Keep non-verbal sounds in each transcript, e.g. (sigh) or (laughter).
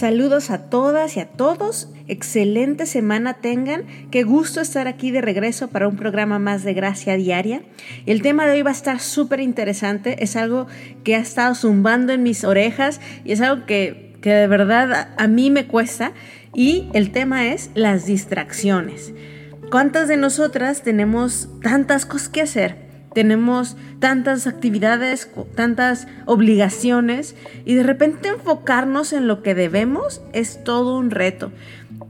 Saludos a todas y a todos. Excelente semana tengan. Qué gusto estar aquí de regreso para un programa más de Gracia Diaria. El tema de hoy va a estar súper interesante. Es algo que ha estado zumbando en mis orejas y es algo que, que de verdad a mí me cuesta. Y el tema es las distracciones. ¿Cuántas de nosotras tenemos tantas cosas que hacer? Tenemos tantas actividades, tantas obligaciones y de repente enfocarnos en lo que debemos es todo un reto.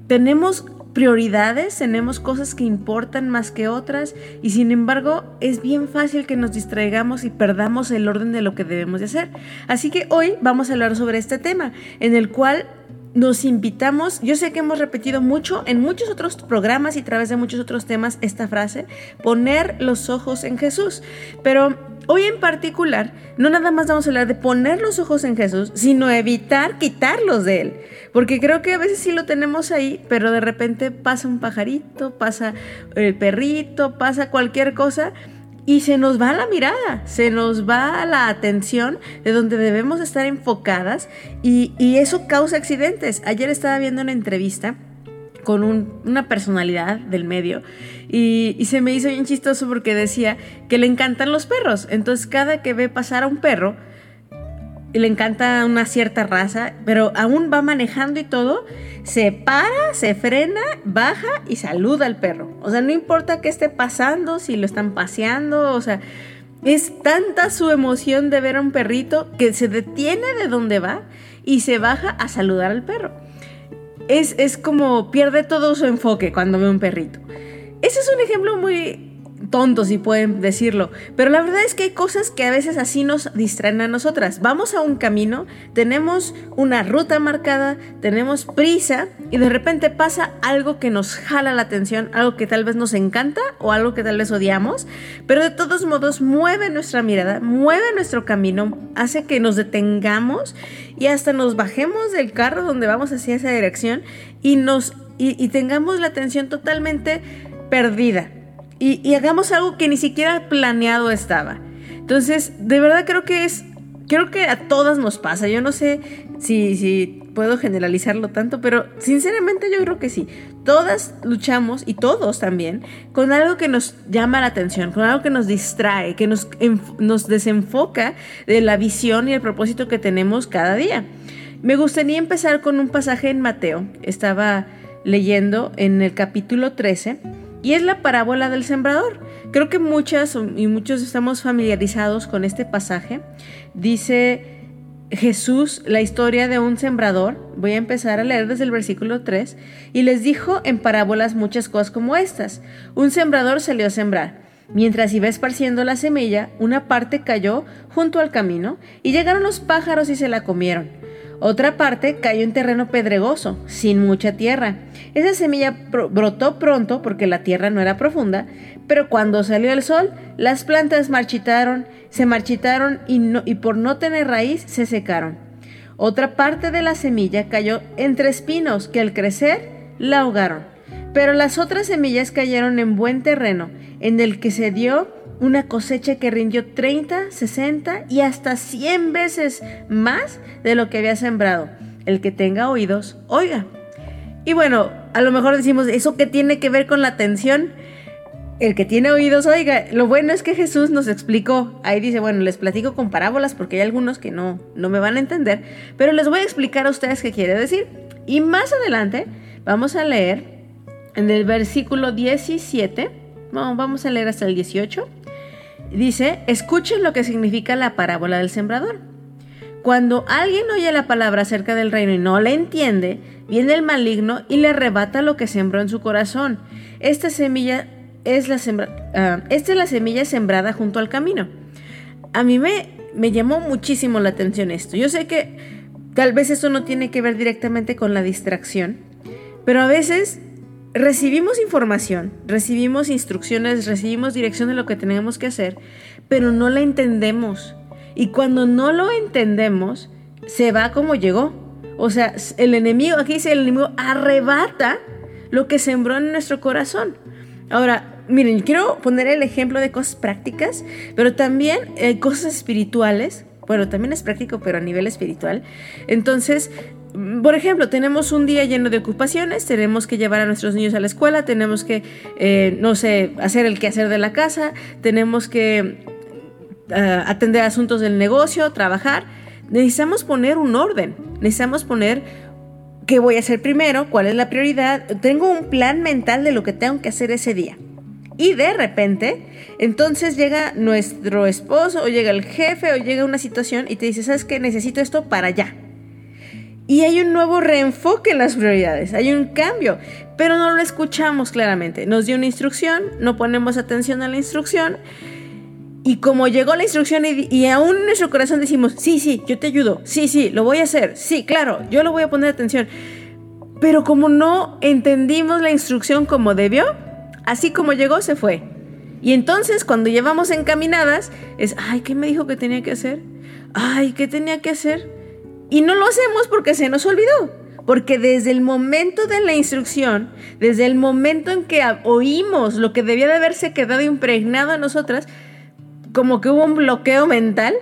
Tenemos prioridades, tenemos cosas que importan más que otras y sin embargo es bien fácil que nos distraigamos y perdamos el orden de lo que debemos de hacer. Así que hoy vamos a hablar sobre este tema en el cual nos invitamos, yo sé que hemos repetido mucho en muchos otros programas y a través de muchos otros temas esta frase, poner los ojos en Jesús. Pero hoy en particular, no nada más vamos a hablar de poner los ojos en Jesús, sino evitar quitarlos de Él. Porque creo que a veces sí lo tenemos ahí, pero de repente pasa un pajarito, pasa el perrito, pasa cualquier cosa y se nos va la mirada, se nos va la atención de donde debemos estar enfocadas y, eso causa accidentes. Ayer estaba viendo una entrevista con una personalidad del medio y, y, se me hizo bien chistoso porque decía que le encantan los perros. Entonces cada que ve pasar a un perro, le encanta una cierta raza, pero aún va manejando y todo, se para, se frena, baja y saluda al perro. O sea, no importa qué esté pasando, si lo están paseando, o sea, es tanta su emoción de ver a un perrito que se detiene de donde va y se baja a saludar al perro. Es, es como pierde todo su enfoque cuando ve un perrito. Ese es un ejemplo muy, tontos si pueden decirlo, pero la verdad es que hay cosas que a veces así nos distraen a nosotras. Vamos a un camino, tenemos una ruta marcada, tenemos prisa y de repente pasa algo que nos jala la atención, algo que tal vez nos encanta o algo que tal vez odiamos, pero de todos modos mueve nuestra mirada, mueve nuestro camino, hace que nos detengamos y hasta nos bajemos del carro donde vamos hacia esa dirección y nos y tengamos la atención totalmente perdida y, hagamos algo que ni siquiera planeado estaba. Entonces, de verdad creo que es, creo que a todas nos pasa. Yo no sé si, si puedo generalizarlo tanto, pero sinceramente yo creo que sí. Todas luchamos, y todos también, con algo que nos llama la atención, con algo que nos distrae, que nos, nos desenfoca de la visión y el propósito que tenemos cada día. Me gustaría empezar con un pasaje en Mateo. Estaba leyendo en el capítulo 13 y es la parábola del sembrador. Creo que muchas y muchos estamos familiarizados con este pasaje. Dice Jesús la historia de un sembrador. Voy a empezar a leer desde el versículo 3. Y les dijo en parábolas muchas cosas como estas. Un sembrador salió a sembrar. Mientras iba esparciendo la semilla, una parte cayó junto al camino y llegaron los pájaros y se la comieron. Otra parte cayó en terreno pedregoso, sin mucha tierra. Esa semilla brotó pronto porque la tierra no era profunda, pero cuando salió el sol, las plantas marchitaron, se marchitaron y, por no tener raíz se secaron. Otra parte de la semilla cayó entre espinos que al crecer la ahogaron. Pero las otras semillas cayeron en buen terreno, en el que se dio una cosecha que rindió 30, 60 y hasta 100 veces más de lo que había sembrado. El que tenga oídos, oiga. Y bueno, a lo mejor decimos, ¿eso qué tiene que ver con la atención? El que tiene oídos, oiga, lo bueno es que Jesús nos explicó, ahí dice, bueno, les platico con parábolas porque hay algunos que no, no me van a entender, pero les voy a explicar a ustedes qué quiere decir. Y más adelante vamos a leer en el versículo 17, vamos a leer hasta el 18, Dice, escuchen lo que significa la parábola del sembrador. Cuando alguien oye la palabra acerca del reino y no la entiende, viene el maligno y le arrebata lo que sembró en su corazón. Esta semilla es la, ah, esta es la semilla sembrada junto al camino. A mí me, me llamó muchísimo la atención esto. Yo sé que tal vez eso no tiene que ver directamente con la distracción, pero a veces recibimos información, recibimos instrucciones, recibimos dirección de lo que tenemos que hacer, pero no la entendemos. Y cuando no lo entendemos, se va como llegó. O sea, el enemigo, aquí dice el enemigo, arrebata lo que sembró en nuestro corazón. Ahora, miren, quiero poner el ejemplo de cosas prácticas, pero también eh, cosas espirituales. Bueno, también es práctico, pero a nivel espiritual. Entonces, por ejemplo, tenemos un día lleno de ocupaciones, tenemos que llevar a nuestros niños a la escuela, tenemos que, eh, no sé, hacer el quehacer de la casa, tenemos que eh, atender asuntos del negocio, trabajar. Necesitamos poner un orden, necesitamos poner qué voy a hacer primero, cuál es la prioridad. Tengo un plan mental de lo que tengo que hacer ese día. Y de repente, entonces llega nuestro esposo o llega el jefe o llega una situación y te dice, ¿sabes qué? Necesito esto para allá. Y hay un nuevo reenfoque en las prioridades, hay un cambio, pero no lo escuchamos claramente. Nos dio una instrucción, no ponemos atención a la instrucción. Y como llegó la instrucción y, aún en nuestro corazón decimos, sí, sí, yo te ayudo, sí, sí, lo voy a hacer, sí, claro, yo lo voy a poner atención. Pero como no entendimos la instrucción como debió, Así como llegó, se fue. Y entonces cuando llevamos encaminadas, es, ay, ¿qué me dijo que tenía que hacer? Ay, ¿qué tenía que hacer? Y no lo hacemos porque se nos olvidó. Porque desde el momento de la instrucción, desde el momento en que oímos lo que debía de haberse quedado impregnado a nosotras, como que hubo un bloqueo mental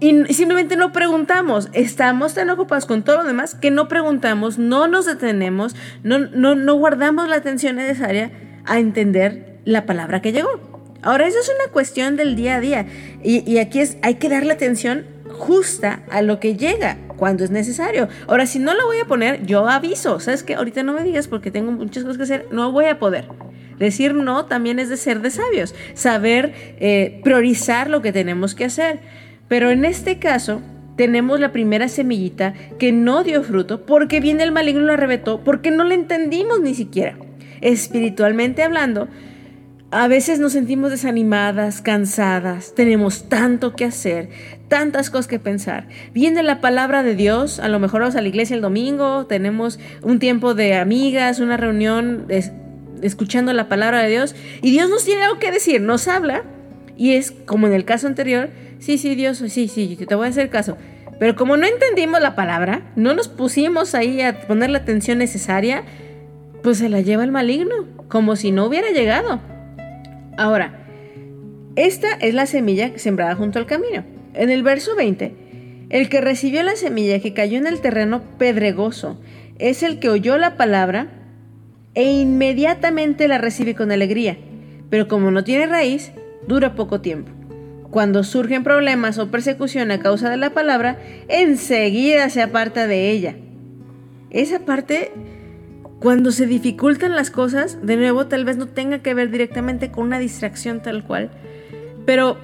y simplemente no preguntamos. Estamos tan ocupados con todo lo demás que no preguntamos, no nos detenemos, no, no, no guardamos la atención necesaria a entender la palabra que llegó. Ahora, eso es una cuestión del día a día. Y, aquí es, hay que darle atención justa a lo que llega cuando es necesario. Ahora, si no lo voy a poner, yo aviso. ¿Sabes qué? Ahorita no me digas porque tengo muchas cosas que hacer. No voy a poder. Decir no también es de ser de sabios. Saber eh, priorizar lo que tenemos que hacer. Pero en este caso, tenemos la primera semillita que no dio fruto porque viene el maligno y la arrebetó porque no le entendimos ni siquiera espiritualmente hablando, a veces nos sentimos desanimadas, cansadas, tenemos tanto que hacer, tantas cosas que pensar. Viene la palabra de Dios, a lo mejor vamos a la iglesia el domingo, tenemos un tiempo de amigas, una reunión escuchando la palabra de Dios y Dios nos tiene algo que decir, nos habla y es como en el caso anterior, sí, sí, Dios, sí, sí, te voy a hacer caso. Pero como no entendimos la palabra, no nos pusimos ahí a poner la atención necesaria, pues se la lleva el maligno, como si no hubiera llegado. Ahora, esta es la semilla sembrada junto al camino. En el verso 20, el que recibió la semilla que cayó en el terreno pedregoso es el que oyó la palabra e inmediatamente la recibe con alegría, pero como no tiene raíz, dura poco tiempo. Cuando surgen problemas o persecución a causa de la palabra, enseguida se aparta de ella. Esa parte cuando se dificultan las cosas, de nuevo tal vez no tenga que ver directamente con una distracción tal cual, pero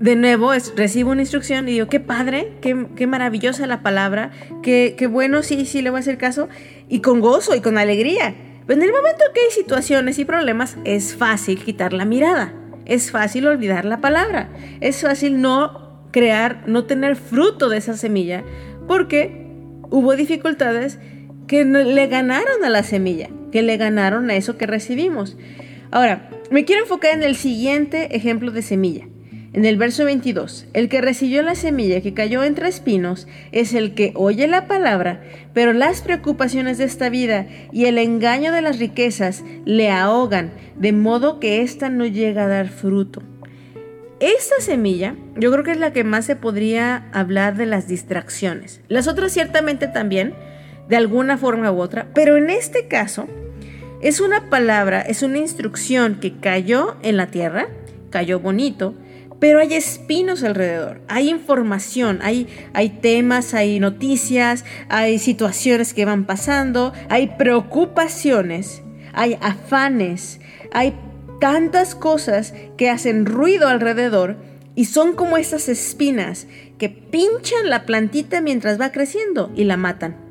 de nuevo recibo una instrucción y digo, qué padre, qué, maravillosa la palabra, qué, qué, bueno, sí, sí, le voy a hacer caso, y con gozo y con alegría. Pero en el momento que hay situaciones y problemas, es fácil quitar la mirada, es fácil olvidar la palabra, es fácil no crear, no tener fruto de esa semilla, porque hubo dificultades que le ganaron a la semilla, que le ganaron a eso que recibimos. Ahora, me quiero enfocar en el siguiente ejemplo de semilla. En el verso 22, el que recibió la semilla que cayó entre espinos es el que oye la palabra, pero las preocupaciones de esta vida y el engaño de las riquezas le ahogan, de modo que ésta no llega a dar fruto. Esta semilla yo creo que es la que más se podría hablar de las distracciones. Las otras ciertamente también, de alguna forma u otra, pero en este caso es una palabra, es una instrucción que cayó en la tierra, cayó bonito, pero hay espinos alrededor, hay información, hay, hay temas, hay noticias, hay situaciones que van pasando, hay preocupaciones, hay afanes, hay tantas cosas que hacen ruido alrededor y son como esas espinas que pinchan la plantita mientras va creciendo y la matan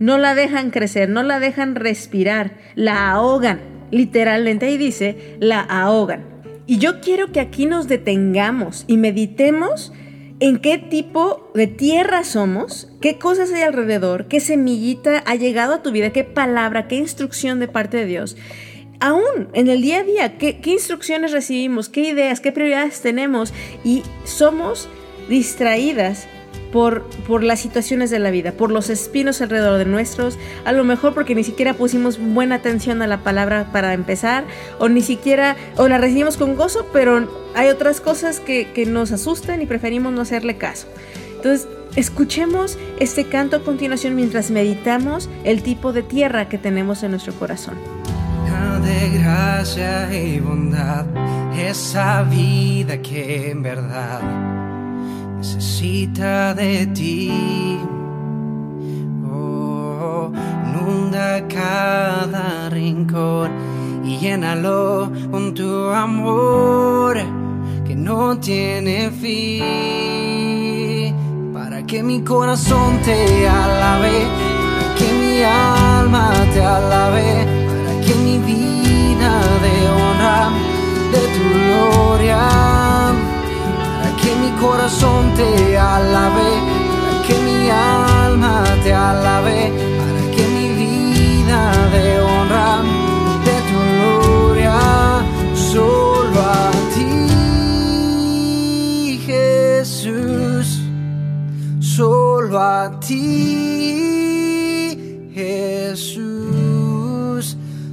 no la dejan crecer, no la dejan respirar, la ahogan. Literalmente ahí dice, la ahogan. Y yo quiero que aquí nos detengamos y meditemos en qué tipo de tierra somos, qué cosas hay alrededor, qué semillita ha llegado a tu vida, qué palabra, qué instrucción de parte de Dios. Aún en el día a día, qué, qué instrucciones recibimos, qué ideas, qué prioridades tenemos y somos distraídas por, por las situaciones de la vida, por los espinos alrededor de nuestros, a lo mejor porque ni siquiera pusimos buena atención a la palabra para empezar, o ni siquiera, o la recibimos con gozo, pero hay otras cosas que, que nos asustan y preferimos no hacerle caso. Entonces, escuchemos este canto a continuación mientras meditamos el tipo de tierra que tenemos en nuestro corazón. De gracia y bondad, esa vida que en verdad necesita de ti. Oh, inunda cada rincón y llénalo con tu amor que no tiene fin. Para que mi corazón te alabe, para que mi alma te alabe, para que mi vida de honra de tu gloria que mi corazón te alabe, para que mi alma te alabe, para que mi vida de honra de tu gloria, solo a ti, Jesús, solo a ti, Jesús,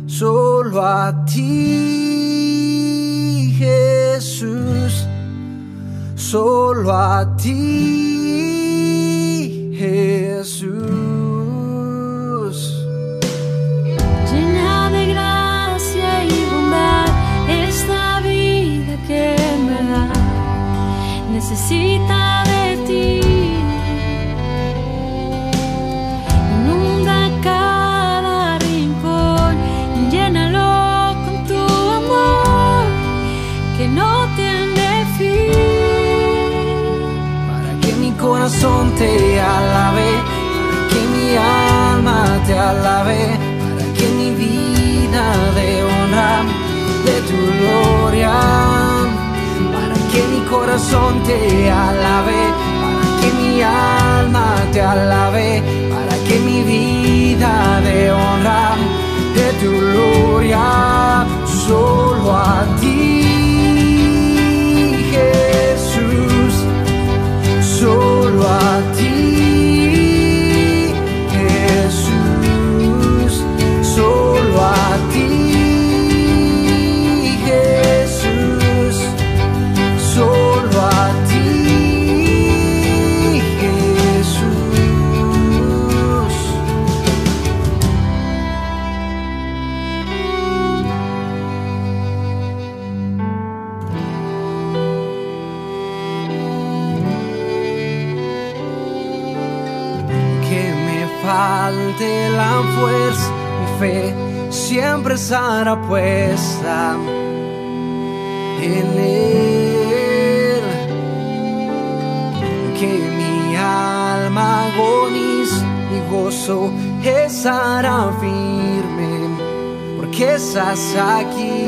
solo a ti. Solo corazón te alabe, para que mi alma te alabe, para que mi vida de honra de tu gloria, solo a puesta en Él. Que mi alma agoniza, mi gozo estará firme, porque estás aquí.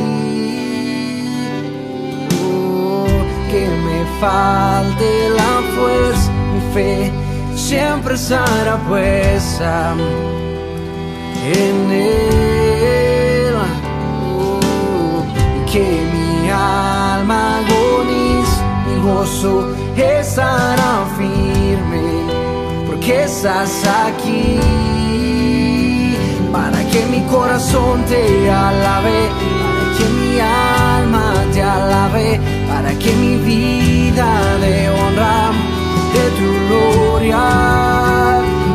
Oh, que me falte la fuerza, mi fe siempre estará puesta en él. Que mi alma agoniza, mi gozo estará firme, porque estás aquí. Para que mi corazón te alabe, para que mi alma te alabe, para que mi vida de honra de tu gloria,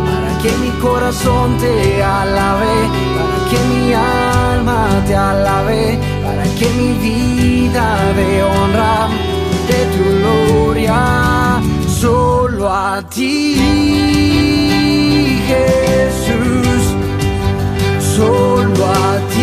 para que mi corazón te alabe, para que mi alma te alabe, que mi vida de honra de tu gloria, solo a ti, Jesús, solo a ti.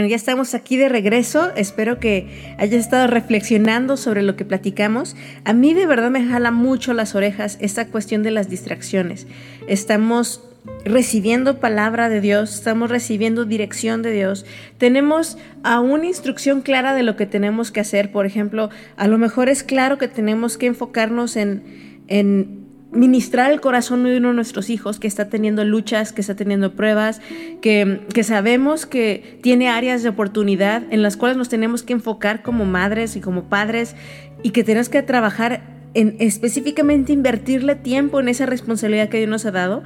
Bueno, ya estamos aquí de regreso. Espero que hayas estado reflexionando sobre lo que platicamos. A mí de verdad me jala mucho las orejas esta cuestión de las distracciones. Estamos recibiendo palabra de Dios, estamos recibiendo dirección de Dios, tenemos a una instrucción clara de lo que tenemos que hacer. Por ejemplo, a lo mejor es claro que tenemos que enfocarnos en, en ministrar el corazón de uno de nuestros hijos que está teniendo luchas, que está teniendo pruebas, que, sabemos que tiene áreas de oportunidad en las cuales nos tenemos que enfocar como madres y como padres y que tenemos que trabajar en específicamente invertirle tiempo en esa responsabilidad que Dios nos ha dado.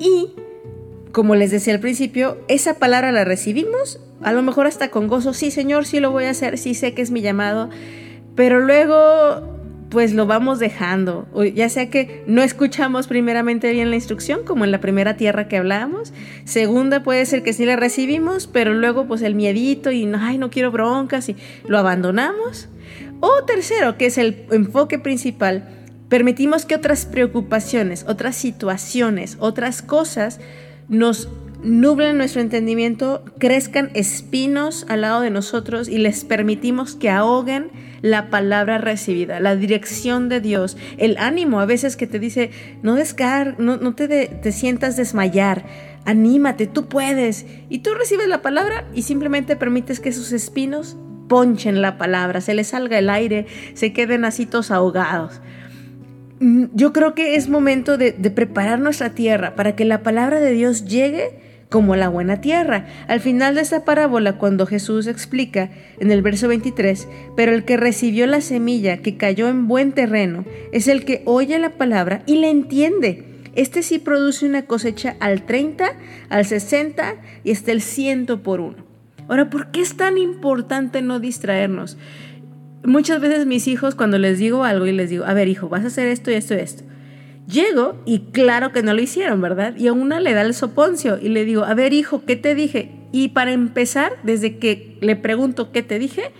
Y, como les decía al principio, esa palabra la recibimos, a lo mejor hasta con gozo, sí Señor, sí lo voy a hacer, sí sé que es mi llamado, pero luego pues lo vamos dejando. Ya sea que no escuchamos primeramente bien la instrucción, como en la primera tierra que hablábamos. Segunda, puede ser que sí la recibimos, pero luego pues el miedito y ay, no quiero broncas y lo abandonamos. O tercero, que es el enfoque principal, permitimos que otras preocupaciones, otras situaciones, otras cosas nos nublen nuestro entendimiento, crezcan espinos al lado de nosotros y les permitimos que ahoguen la palabra recibida, la dirección de Dios, el ánimo a veces que te dice, no descar, no, no te, te sientas desmayar, anímate, tú puedes. Y tú recibes la palabra y simplemente permites que sus espinos ponchen la palabra, se les salga el aire, se queden así todos ahogados. Mm, yo creo que es momento de, de preparar nuestra tierra para que la palabra de Dios llegue como la buena tierra. Al final de esta parábola, cuando Jesús explica en el verso 23, pero el que recibió la semilla que cayó en buen terreno es el que oye la palabra y la entiende. Este sí produce una cosecha al 30, al 60 y hasta el 100 por uno. Ahora, ¿por qué es tan importante no distraernos? Muchas veces mis hijos, cuando les digo algo y les digo, a ver hijo, vas a hacer esto y esto y esto, Llego y claro que no lo hicieron, ¿verdad? Y a una le da el soponcio y le digo, a ver hijo, ¿qué te dije? Y para empezar, desde que le pregunto qué te dije,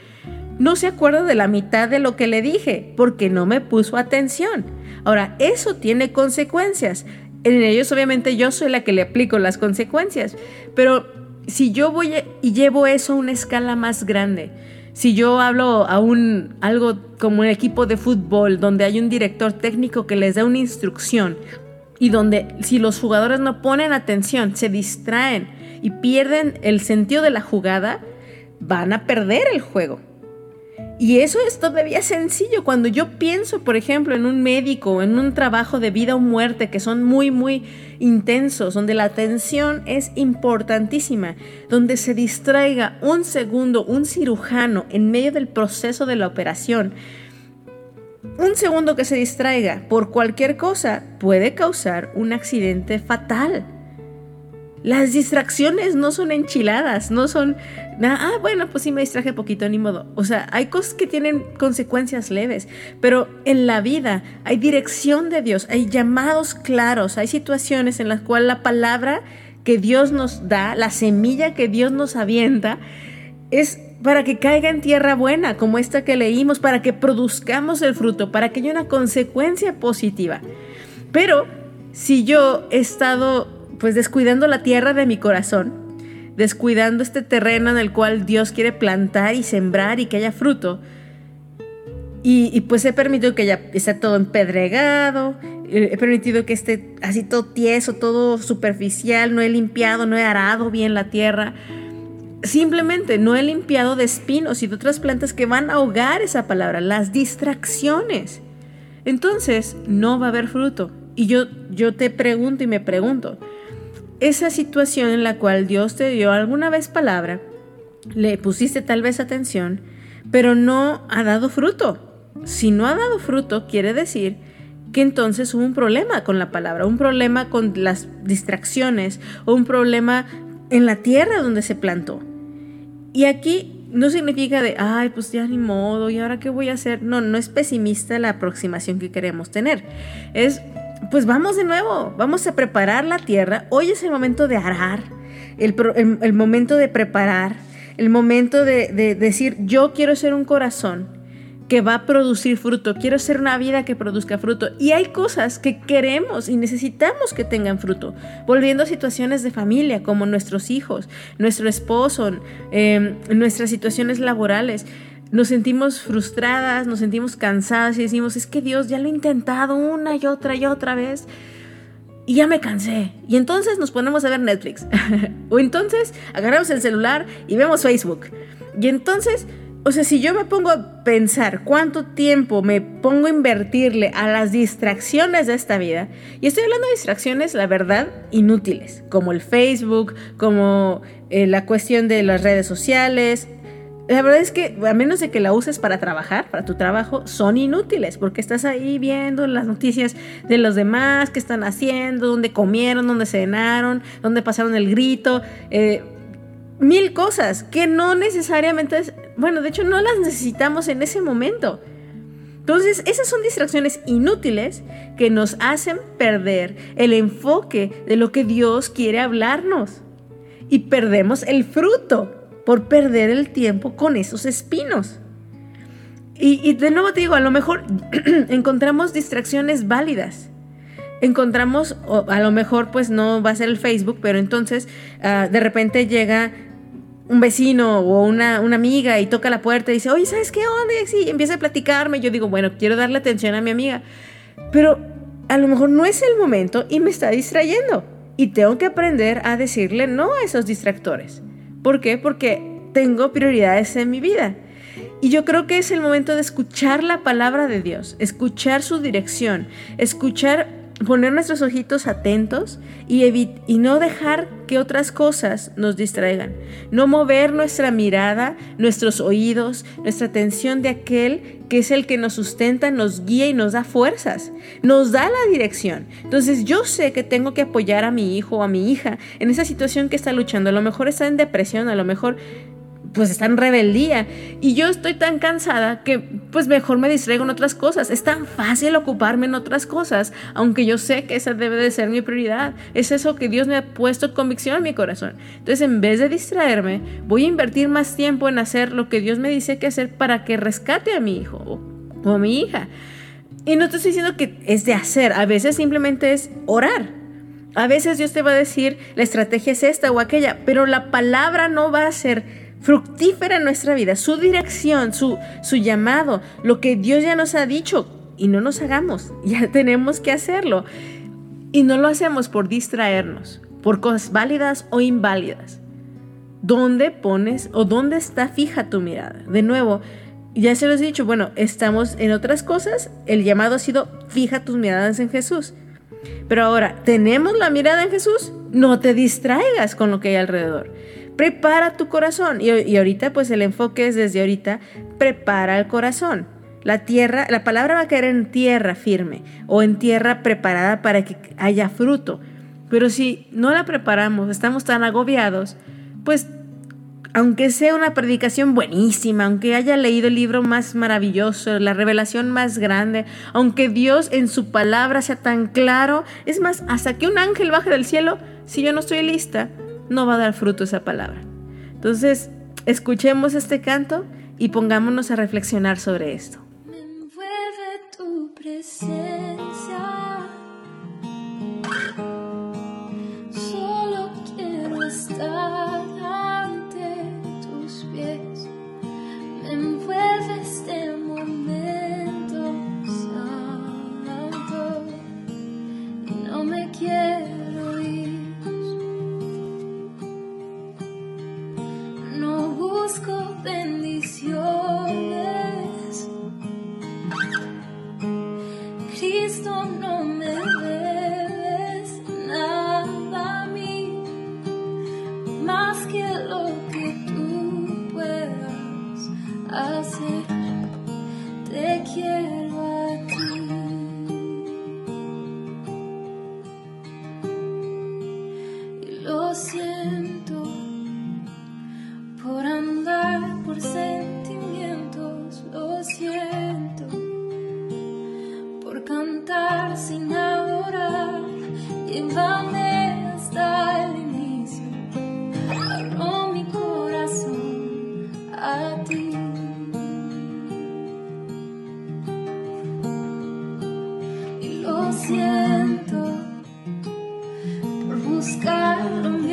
no se acuerda de la mitad de lo que le dije, porque no me puso atención. Ahora, eso tiene consecuencias. En ellos obviamente yo soy la que le aplico las consecuencias, pero si yo voy y llevo eso a una escala más grande, si yo hablo a un algo como un equipo de fútbol donde hay un director técnico que les da una instrucción y donde si los jugadores no ponen atención, se distraen y pierden el sentido de la jugada, van a perder el juego. Y eso es todavía sencillo. Cuando yo pienso, por ejemplo, en un médico, en un trabajo de vida o muerte que son muy, muy intensos, donde la atención es importantísima, donde se distraiga un segundo un cirujano en medio del proceso de la operación, un segundo que se distraiga por cualquier cosa puede causar un accidente fatal. Las distracciones no son enchiladas, no son, ah, bueno, pues sí me distraje poquito, ni modo. O sea, hay cosas que tienen consecuencias leves, pero en la vida hay dirección de Dios, hay llamados claros, hay situaciones en las cuales la palabra que Dios nos da, la semilla que Dios nos avienta, es para que caiga en tierra buena, como esta que leímos, para que produzcamos el fruto, para que haya una consecuencia positiva. Pero si yo he estado pues descuidando la tierra de mi corazón, descuidando este terreno en el cual Dios quiere plantar y sembrar y que haya fruto. Y, pues he permitido que ya esté todo empedregado, he permitido que esté así todo tieso, todo superficial, no he limpiado, no he arado bien la tierra. Simplemente no he limpiado de espinos y de otras plantas que van a ahogar esa palabra, las distracciones. Entonces no va a haber fruto. Y yo, yo te pregunto y me pregunto, esa situación en la cual Dios te dio alguna vez palabra, le pusiste tal vez atención, pero no ha dado fruto. Si no ha dado fruto, quiere decir que entonces hubo un problema con la palabra, un problema con las distracciones o un problema en la tierra donde se plantó. Y aquí no significa de, ay, pues ya ni modo, ¿y ahora qué voy a hacer? No, no es pesimista la aproximación que queremos tener. Es pues vamos de nuevo, vamos a preparar la tierra. Hoy es el momento de arar, el, momento de preparar, el momento de, decir, yo quiero ser un corazón que va a producir fruto, quiero ser una vida que produzca fruto. Y hay cosas que queremos y necesitamos que tengan fruto. Volviendo a situaciones de familia, como nuestros hijos, nuestro esposo, em, nuestras situaciones laborales. Nos sentimos frustradas, nos sentimos cansadas y decimos, es que Dios ya lo he intentado una y otra y otra vez y ya me cansé. Y entonces nos ponemos a ver Netflix. (laughs) o entonces agarramos el celular y vemos Facebook. Y entonces o sea, si yo me pongo a pensar cuánto tiempo me pongo a invertirle a las distracciones de esta vida, y estoy hablando de distracciones, la verdad, inútiles, como el Facebook, como eh, la cuestión de las redes sociales. La verdad es que a menos de que la uses para trabajar, para tu trabajo, son inútiles, porque estás ahí viendo las noticias de los demás, qué están haciendo, dónde comieron, dónde cenaron, dónde pasaron el grito. Eh, mil cosas que no necesariamente, bueno, de hecho no las necesitamos en ese momento. Entonces, esas son distracciones inútiles que nos hacen perder el enfoque de lo que Dios quiere hablarnos. Y perdemos el fruto por perder el tiempo con esos espinos. Y, de nuevo te digo, a lo mejor (clears throat) encontramos distracciones válidas encontramos, a lo mejor pues no va a ser el Facebook, pero entonces ah, de repente llega un vecino o una, amiga y toca la puerta y dice, oye, ¿sabes qué onda? Y empieza a platicarme. Yo digo, bueno, quiero darle atención a mi amiga. Pero a lo mejor no es el momento y me está distrayendo. Y tengo que aprender a decirle no a esos distractores. ¿Por qué? Porque tengo prioridades en mi vida. Y yo creo que es el momento de escuchar la palabra de Dios, escuchar su dirección, escuchar poner nuestros ojitos atentos y, y no dejar que otras cosas nos distraigan. No mover nuestra mirada, nuestros oídos, nuestra atención de aquel que es el que nos sustenta, nos guía y nos da fuerzas, nos da la dirección. Entonces yo sé que tengo que apoyar a mi hijo o a mi hija en esa situación que está luchando. A lo mejor está en depresión, a lo mejor pues está en rebeldía. Y yo estoy tan cansada que pues mejor me distraigo en otras cosas. Es tan fácil ocuparme en otras cosas, aunque yo sé que esa debe de ser mi prioridad. Es eso que Dios me ha puesto convicción en mi corazón. Entonces en vez de distraerme, voy a invertir más tiempo en hacer lo que Dios me dice que hacer para que rescate a mi hijo o, a mi hija. Y no estoy diciendo que es de hacer, a veces simplemente es orar. A veces Dios te va a decir, la estrategia es esta o aquella, pero la palabra no va a ser fructífera nuestra vida, su dirección, su, su llamado, lo que Dios ya nos ha dicho y no nos hagamos, (laughs) ya tenemos que hacerlo. Y no lo hacemos por distraernos, por cosas válidas o inválidas. ¿Dónde pones o dónde está fija tu mirada? De nuevo, ya se los he dicho, bueno, estamos en otras cosas, el llamado ha sido fija tus miradas en Jesús. Pero ahora, ¿tenemos la mirada en Jesús? No te distraigas con lo que hay alrededor prepara tu corazón. Y, ahorita, pues el enfoque es desde ahorita, prepara el corazón. La tierra, la palabra va a caer en tierra firme o en tierra preparada para que haya fruto. Pero si no la preparamos, estamos tan agobiados, pues aunque sea una predicación buenísima, aunque haya leído el libro más maravilloso, la revelación más grande, aunque Dios en su palabra sea tan claro, es más, hasta que un ángel baje del cielo, si yo no estoy lista, no va a dar fruto esa palabra. Entonces, escuchemos este canto y pongámonos a reflexionar sobre esto. Me envuelve tu presencia. Buscar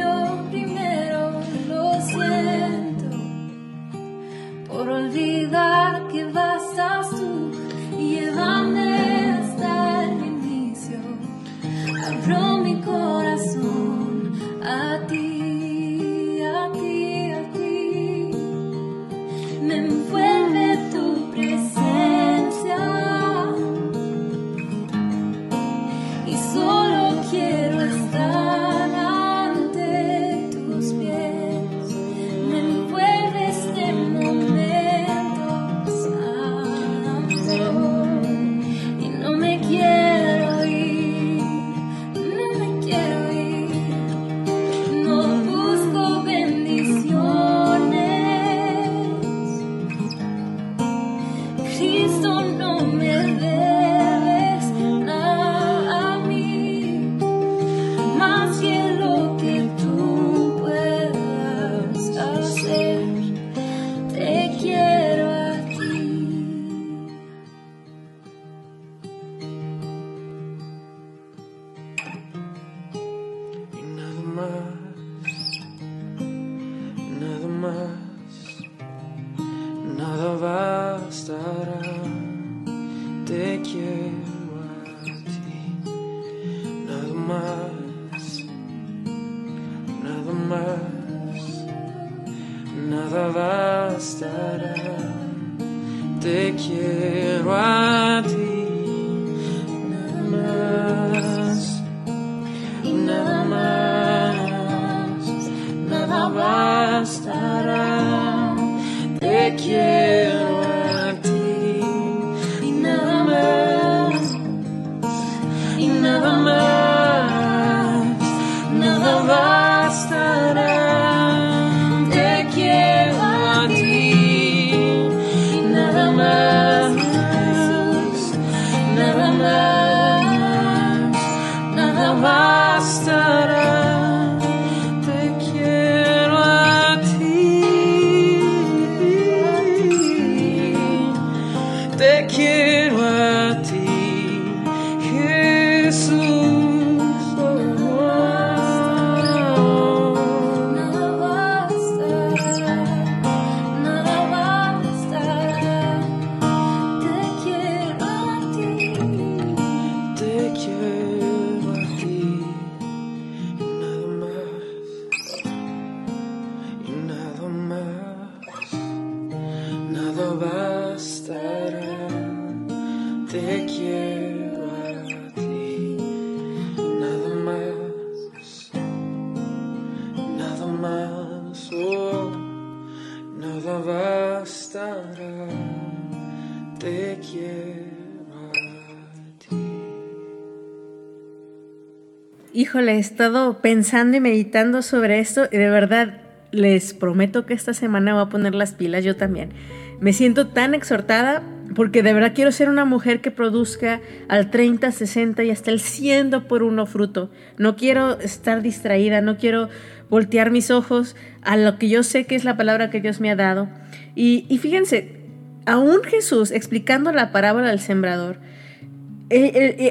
nada Híjole, he estado pensando y meditando sobre esto y de verdad les prometo que esta semana voy a poner las pilas yo también. Me siento tan exhortada porque de verdad quiero ser una mujer que produzca al 30, 60 y hasta el 100 por uno fruto. No quiero estar distraída, no quiero voltear mis ojos a lo que yo sé que es la palabra que Dios me ha dado. Y, y fíjense, aún Jesús explicando la parábola del sembrador,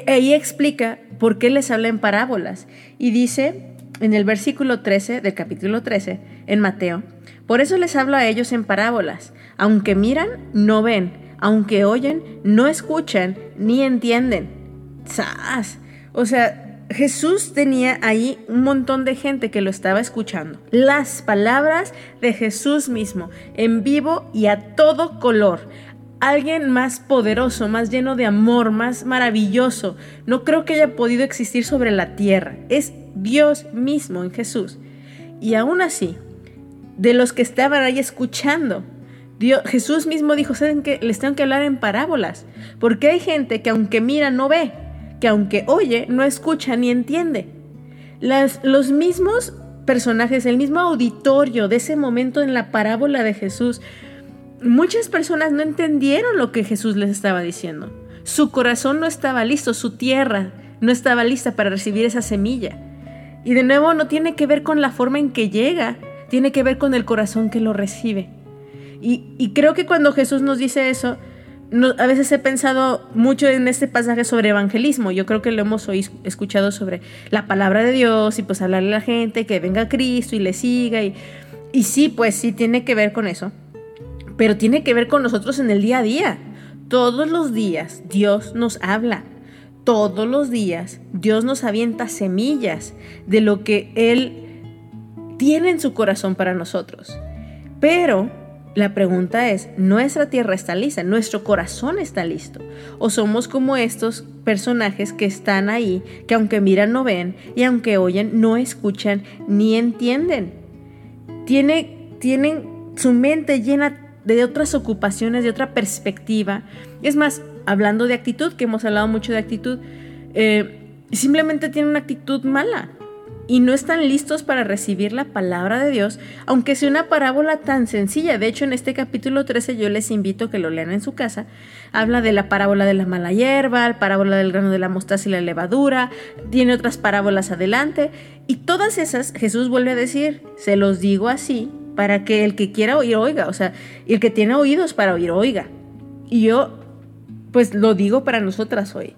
ahí explica por qué les habla en parábolas. Y dice en el versículo 13 del capítulo 13, en Mateo, por eso les hablo a ellos en parábolas. Aunque miran, no ven. Aunque oyen, no escuchan ni entienden. ¡Sas! O sea, Jesús tenía ahí un montón de gente que lo estaba escuchando. Las palabras de Jesús mismo, en vivo y a todo color. Alguien más poderoso, más lleno de amor, más maravilloso. No creo que haya podido existir sobre la tierra. Es Dios mismo en Jesús. Y aún así, de los que estaban ahí escuchando, Dios, Jesús mismo dijo, ¿saben qué? Les tengo que hablar en parábolas. Porque hay gente que aunque mira no ve, que aunque oye no escucha ni entiende. Los mismos personajes, el mismo auditorio de ese momento en la parábola de Jesús, muchas personas no entendieron lo que Jesús les estaba diciendo. Su corazón no estaba listo, su tierra no estaba lista para recibir esa semilla. Y de nuevo no tiene que ver con la forma en que llega, tiene que ver con el corazón que lo recibe. Y, y creo que cuando Jesús nos dice eso, a veces he pensado mucho en este pasaje sobre evangelismo. Yo creo que lo hemos escuchado sobre la palabra de Dios y pues hablarle a la gente que venga a Cristo y le siga. Y, y sí, pues sí tiene que ver con eso. Pero tiene que ver con nosotros en el día a día. Todos los días Dios nos habla. Todos los días Dios nos avienta semillas de lo que Él tiene en su corazón para nosotros. Pero la pregunta es, ¿nuestra tierra está lista? ¿Nuestro corazón está listo? ¿O somos como estos personajes que están ahí, que aunque miran no ven y aunque oyen no escuchan ni entienden? Tiene, tienen su mente llena de otras ocupaciones, de otra perspectiva. Es más, hablando de actitud, que hemos hablado mucho de actitud, eh, simplemente tienen una actitud mala y no están listos para recibir la palabra de Dios, aunque sea una parábola tan sencilla. De hecho, en este capítulo 13 yo les invito a que lo lean en su casa. Habla de la parábola de la mala hierba, la parábola del grano de la mostaza y la levadura, tiene otras parábolas adelante, y todas esas Jesús vuelve a decir, se los digo así, para que el que quiera oír oiga, o sea, el que tiene oídos para oír oiga. Y yo, pues lo digo para nosotras hoy.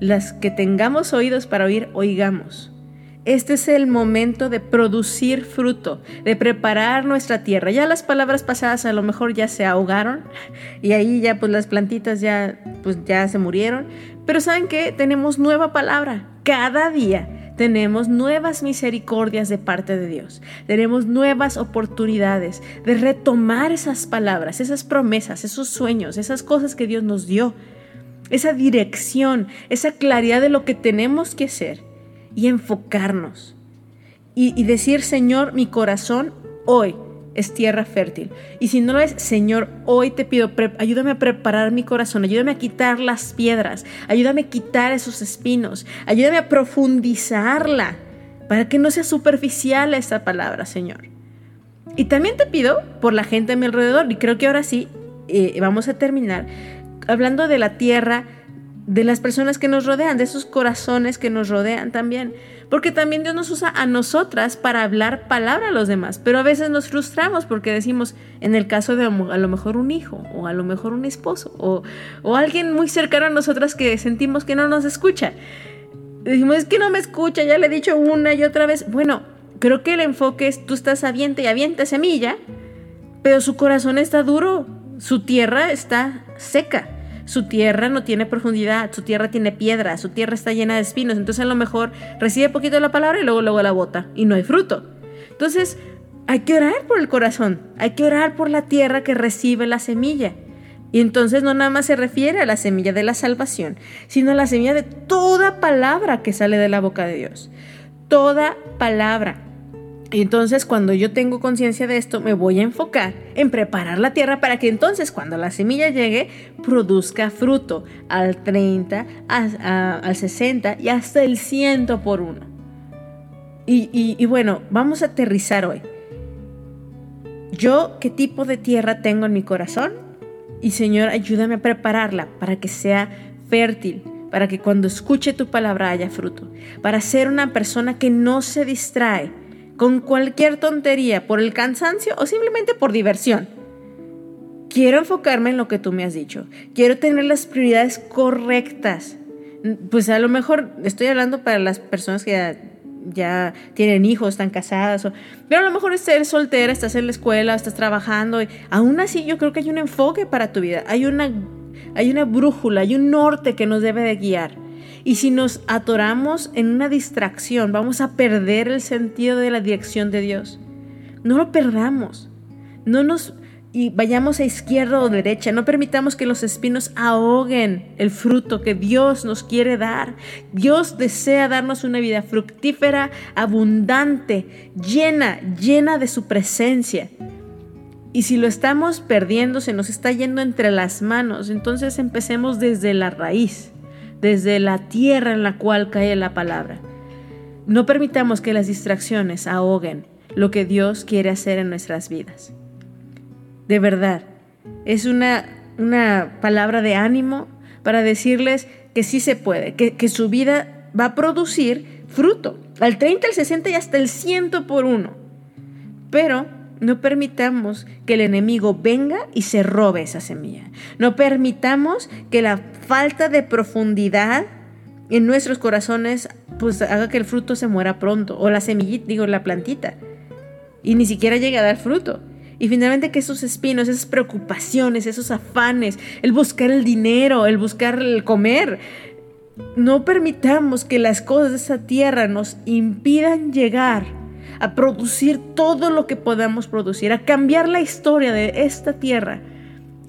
Las que tengamos oídos para oír, oigamos. Este es el momento de producir fruto, de preparar nuestra tierra. Ya las palabras pasadas a lo mejor ya se ahogaron y ahí ya pues las plantitas ya pues ya se murieron, pero saben que tenemos nueva palabra cada día. Tenemos nuevas misericordias de parte de Dios. Tenemos nuevas oportunidades de retomar esas palabras, esas promesas, esos sueños, esas cosas que Dios nos dio. Esa dirección, esa claridad de lo que tenemos que hacer y enfocarnos y, decir, Señor, mi corazón hoy es tierra fértil. Y si no lo es, Señor, hoy te pido, ayúdame a preparar mi corazón, ayúdame a quitar las piedras, ayúdame a quitar esos espinos, ayúdame a profundizarla para que no sea superficial esta palabra, Señor. Y también te pido por la gente a mi alrededor, y creo que ahora sí eh, vamos a terminar hablando de la tierra de las personas que nos rodean, de esos corazones que nos rodean también. Porque también Dios nos usa a nosotras para hablar palabra a los demás. Pero a veces nos frustramos porque decimos, en el caso de a lo mejor un hijo, o a lo mejor un esposo, o, o alguien muy cercano a nosotras que sentimos que no nos escucha. Decimos, es que no me escucha, ya le he dicho una y otra vez. Bueno, creo que el enfoque es, tú estás aviente y aviente semilla, pero su corazón está duro, su tierra está seca. Su tierra no tiene profundidad, su tierra tiene piedra, su tierra está llena de espinos. Entonces a lo mejor recibe poquito la palabra y luego luego la bota y no hay fruto. Entonces hay que orar por el corazón, hay que orar por la tierra que recibe la semilla. Y entonces no nada más se refiere a la semilla de la salvación, sino a la semilla de toda palabra que sale de la boca de Dios. Toda palabra. Y entonces cuando yo tengo conciencia de esto, me voy a enfocar en preparar la tierra para que entonces cuando la semilla llegue, produzca fruto al 30, al 60 y hasta el 100 por uno. Y, y bueno, vamos a aterrizar hoy. Yo, ¿qué tipo de tierra tengo en mi corazón? Y Señor, ayúdame a prepararla para que sea fértil, para que cuando escuche tu palabra haya fruto, para ser una persona que no se distrae con cualquier tontería por el cansancio o simplemente por diversión. Quiero enfocarme en lo que tú me has dicho. Quiero tener las prioridades correctas. Pues a lo mejor estoy hablando para las personas que ya, tienen hijos, están casadas, pero a lo mejor ser soltera, estás en la escuela, estás trabajando. Y aún así yo creo que hay un enfoque para tu vida. Hay una, hay una brújula, hay un norte que nos debe de guiar. Y si nos atoramos en una distracción, vamos a perder el sentido de la dirección de Dios. No lo perdamos. No nos y vayamos a izquierda o derecha. No permitamos que los espinos ahoguen el fruto que Dios nos quiere dar. Dios desea darnos una vida fructífera, abundante, llena, llena de su presencia. Y si lo estamos perdiendo, se nos está yendo entre las manos, entonces empecemos desde la raíz desde la tierra en la cual cae la palabra. No permitamos que las distracciones ahoguen lo que Dios quiere hacer en nuestras vidas. De verdad, es una, una palabra de ánimo para decirles que sí se puede, que, que su vida va a producir fruto, al 30, al 60 y hasta el 100 por uno. Pero no permitamos que el enemigo venga y se robe esa semilla. No permitamos que la falta de profundidad en nuestros corazones pues haga que el fruto se muera pronto o la semillita, digo, la plantita y ni siquiera llegue a dar fruto. Y finalmente que esos espinos, esas preocupaciones, esos afanes, el buscar el dinero, el buscar el comer, no permitamos que las cosas de esa tierra nos impidan llegar a producir todo lo que podamos producir, a cambiar la historia de esta tierra,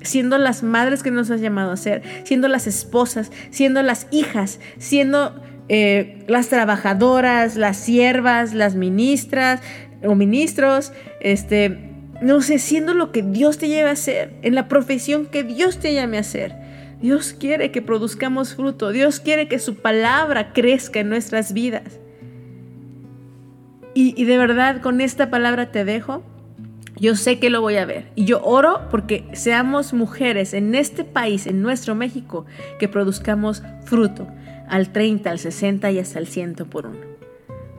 siendo las madres que nos has llamado a ser, siendo las esposas, siendo las hijas, siendo eh, las trabajadoras, las siervas, las ministras o ministros, este, no sé, siendo lo que Dios te lleve a hacer, en la profesión que Dios te llame a hacer. Dios quiere que produzcamos fruto, Dios quiere que su palabra crezca en nuestras vidas. Y, de verdad, con esta palabra te dejo. Yo sé que lo voy a ver. Y yo oro porque seamos mujeres en este país, en nuestro México, que produzcamos fruto al 30, al 60 y hasta el 100 por uno.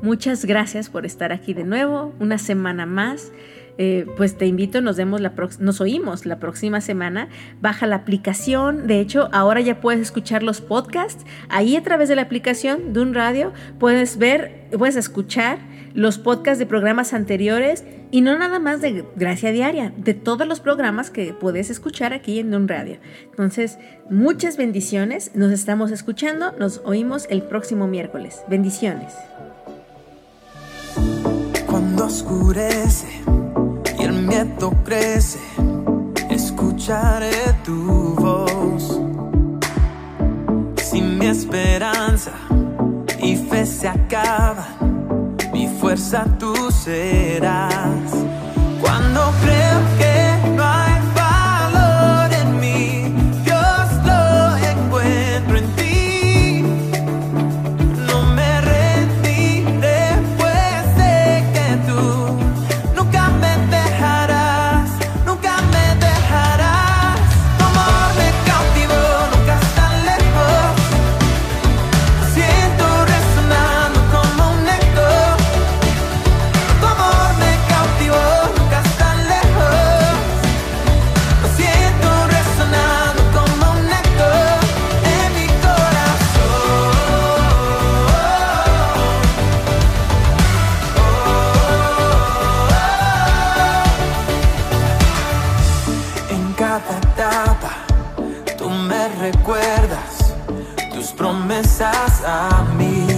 Muchas gracias por estar aquí de nuevo, una semana más. Eh, pues te invito, nos, vemos la nos oímos la próxima semana. Baja la aplicación. De hecho, ahora ya puedes escuchar los podcasts. Ahí a través de la aplicación de un radio puedes ver, puedes escuchar los podcasts de programas anteriores y no nada más de Gracia Diaria, de todos los programas que puedes escuchar aquí en un radio. Entonces, muchas bendiciones. Nos estamos escuchando. Nos oímos el próximo miércoles. Bendiciones. Cuando oscurece y el miedo crece, escucharé tu voz. Si mi esperanza y fe se acaban, fuerza tú serás. Cuando creo que cada tú me recuerdas tus promesas a mí.